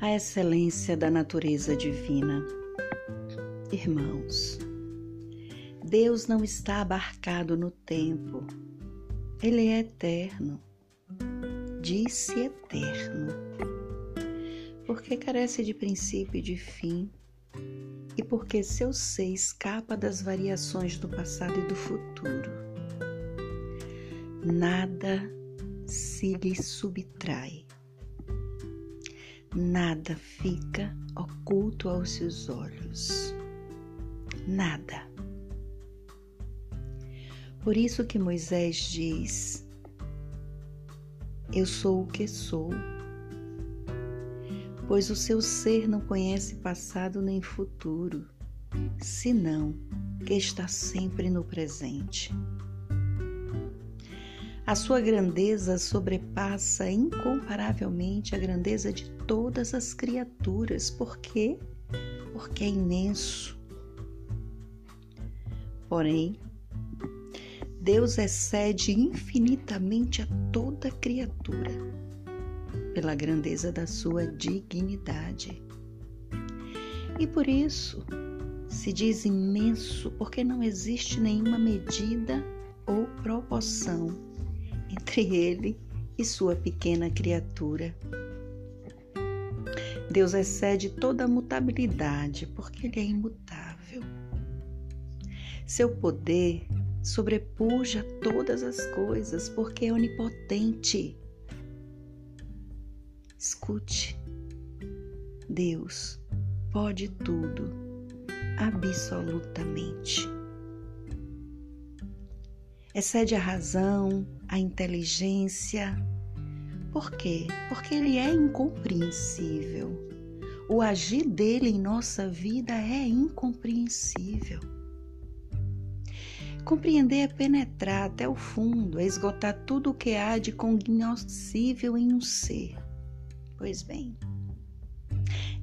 a excelência da natureza divina. Irmãos, Deus não está abarcado no tempo, Ele é eterno, disse eterno, porque carece de princípio e de fim, e porque seu ser escapa das variações do passado e do futuro. Nada se lhe subtrai nada fica oculto aos seus olhos. Nada. Por isso que Moisés diz: Eu sou o que sou, pois o seu ser não conhece passado nem futuro, senão que está sempre no presente. A sua grandeza sobrepassa incomparavelmente a grandeza de todas as criaturas. Por quê? Porque é imenso. Porém, Deus excede infinitamente a toda criatura pela grandeza da sua dignidade. E por isso se diz imenso, porque não existe nenhuma medida ou proporção entre ele e sua pequena criatura. Deus excede toda a mutabilidade, porque Ele é imutável. Seu poder sobrepuja todas as coisas, porque é onipotente. Escute, Deus pode tudo, absolutamente excede a razão, a inteligência. Por quê? Porque ele é incompreensível. O agir dele em nossa vida é incompreensível. Compreender é penetrar até o fundo, é esgotar tudo o que há de cognoscível em um ser. Pois bem,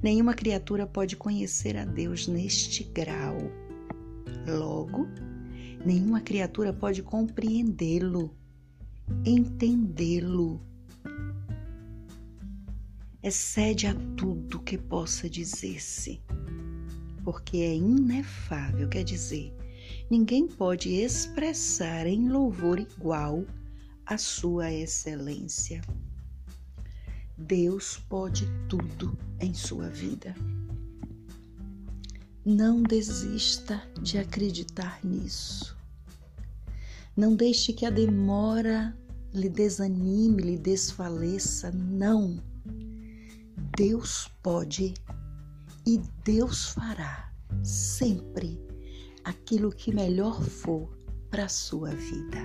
nenhuma criatura pode conhecer a Deus neste grau. Logo, Nenhuma criatura pode compreendê-lo, entendê-lo. Excede a tudo que possa dizer-se, porque é inefável, quer dizer, ninguém pode expressar em louvor igual a sua excelência. Deus pode tudo em sua vida. Não desista de acreditar nisso. Não deixe que a demora lhe desanime, lhe desfaleça. Não. Deus pode e Deus fará sempre aquilo que melhor for para a sua vida.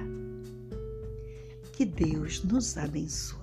Que Deus nos abençoe.